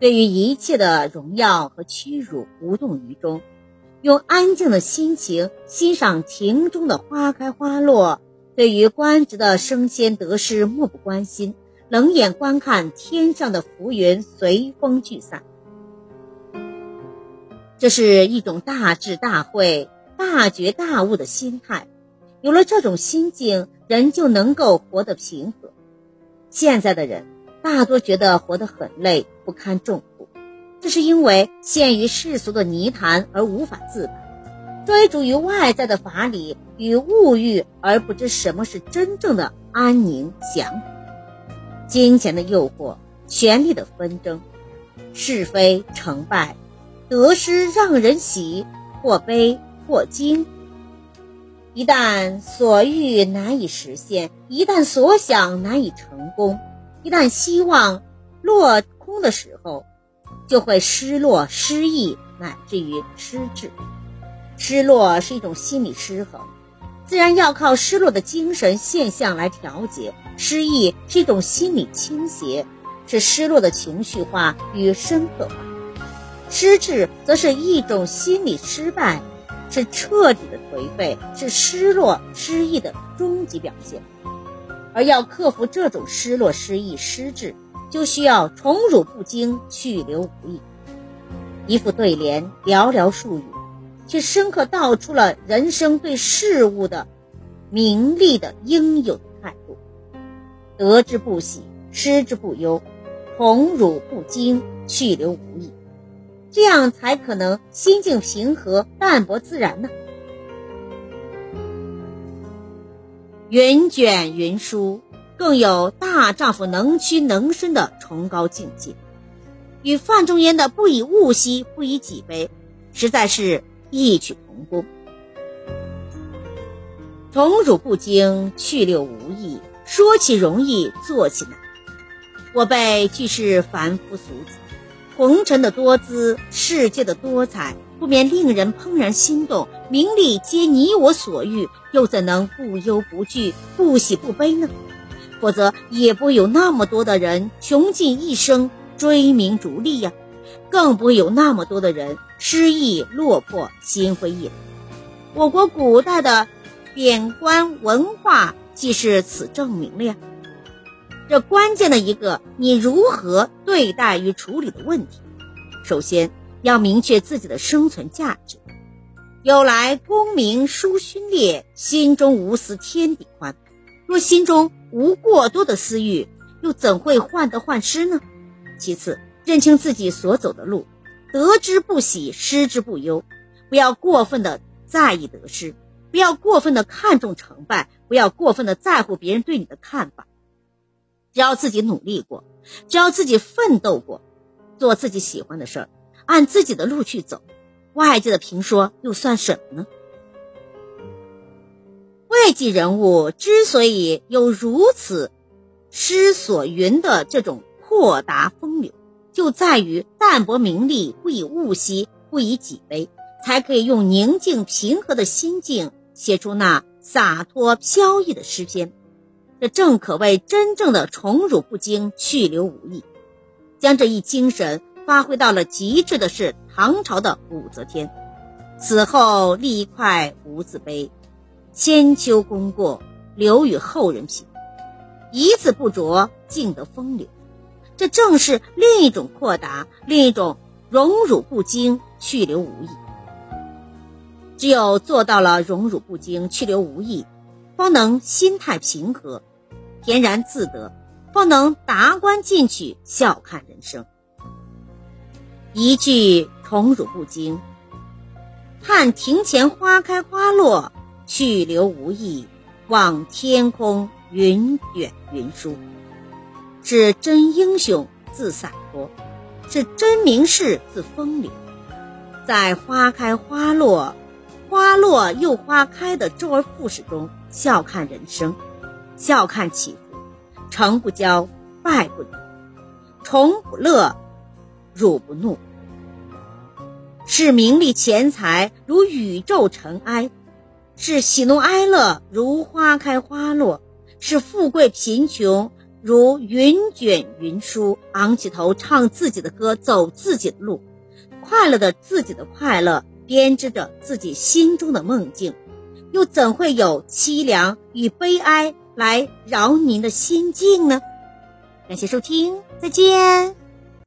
对于一切的荣耀和屈辱无动于衷，用安静的心情欣赏庭中的花开花落，对于官职的升迁得失漠不关心，冷眼观看天上的浮云随风聚散。这是一种大智大慧、大觉大悟的心态。有了这种心境，人就能够活得平和。现在的人大多觉得活得很累，不堪重负，这是因为陷于世俗的泥潭而无法自拔，追逐于外在的法理与物欲，而不知什么是真正的安宁祥和。金钱的诱惑，权力的纷争，是非成败，得失让人喜或悲或惊。一旦所欲难以实现，一旦所想难以成功，一旦希望落空的时候，就会失落、失意，乃至于失智。失落是一种心理失衡，自然要靠失落的精神现象来调节；失意是一种心理倾斜，是失落的情绪化与深刻化；失智则是一种心理失败。是彻底的颓废，是失落、失意的终极表现。而要克服这种失落、失意、失志，就需要宠辱不惊，去留无意。一副对联，寥寥数语，却深刻道出了人生对事物的名利的应有的态度：得之不喜，失之不忧，宠辱不惊，去留无意。这样才可能心境平和、淡泊自然呢。云卷云舒，更有大丈夫能屈能伸的崇高境界，与范仲淹的“不以物喜，不以己悲”，实在是异曲同工。宠辱不惊，去留无意，说起容易，做起难。我辈俱是凡夫俗子。红尘的多姿，世界的多彩，不免令人怦然心动。名利皆你我所欲，又怎能不忧不惧、不喜不悲呢？否则也不会有那么多的人穷尽一生追名逐利呀，更不会有那么多的人失意落魄、心灰意冷。我国古代的贬官文化，即是此证明了呀。这关键的一个，你如何对待与处理的问题，首先要明确自己的生存价值。有来功名殊勋烈，心中无私天地宽。若心中无过多的私欲，又怎会患得患失呢？其次，认清自己所走的路，得之不喜，失之不忧，不要过分的在意得失，不要过分的看重成败，不要过分的在乎别人对你的看法。只要自己努力过，只要自己奋斗过，做自己喜欢的事儿，按自己的路去走，外界的评说又算什么呢？外界人物之所以有如此诗所云的这种豁达风流，就在于淡泊名利，不以物喜，不以己悲，才可以用宁静平和的心境写出那洒脱飘逸的诗篇。这正可谓真正的宠辱不惊，去留无意。将这一精神发挥到了极致的是唐朝的武则天，死后立一块无字碑，千秋功过留与后人品，一字不着，尽得风流。这正是另一种豁达，另一种荣辱不惊，去留无意。只有做到了荣辱不惊，去留无意，方能心态平和。恬然自得，方能达观进取，笑看人生。一句宠辱不惊，看庭前花开花落，去留无意，望天空云卷云舒。是真英雄自洒脱，是真名士自风流。在花开花落、花落又花开的周而复始中，笑看人生。笑看起伏，成不骄，败不馁，宠不乐，辱不怒。视名利钱财如宇宙尘埃，视喜怒哀乐如花开花落，视富贵贫穷如云卷云舒。昂起头，唱自己的歌，走自己的路，快乐的自己的快乐，编织着自己心中的梦境，又怎会有凄凉与悲哀？来扰您的心境呢？感谢收听再见。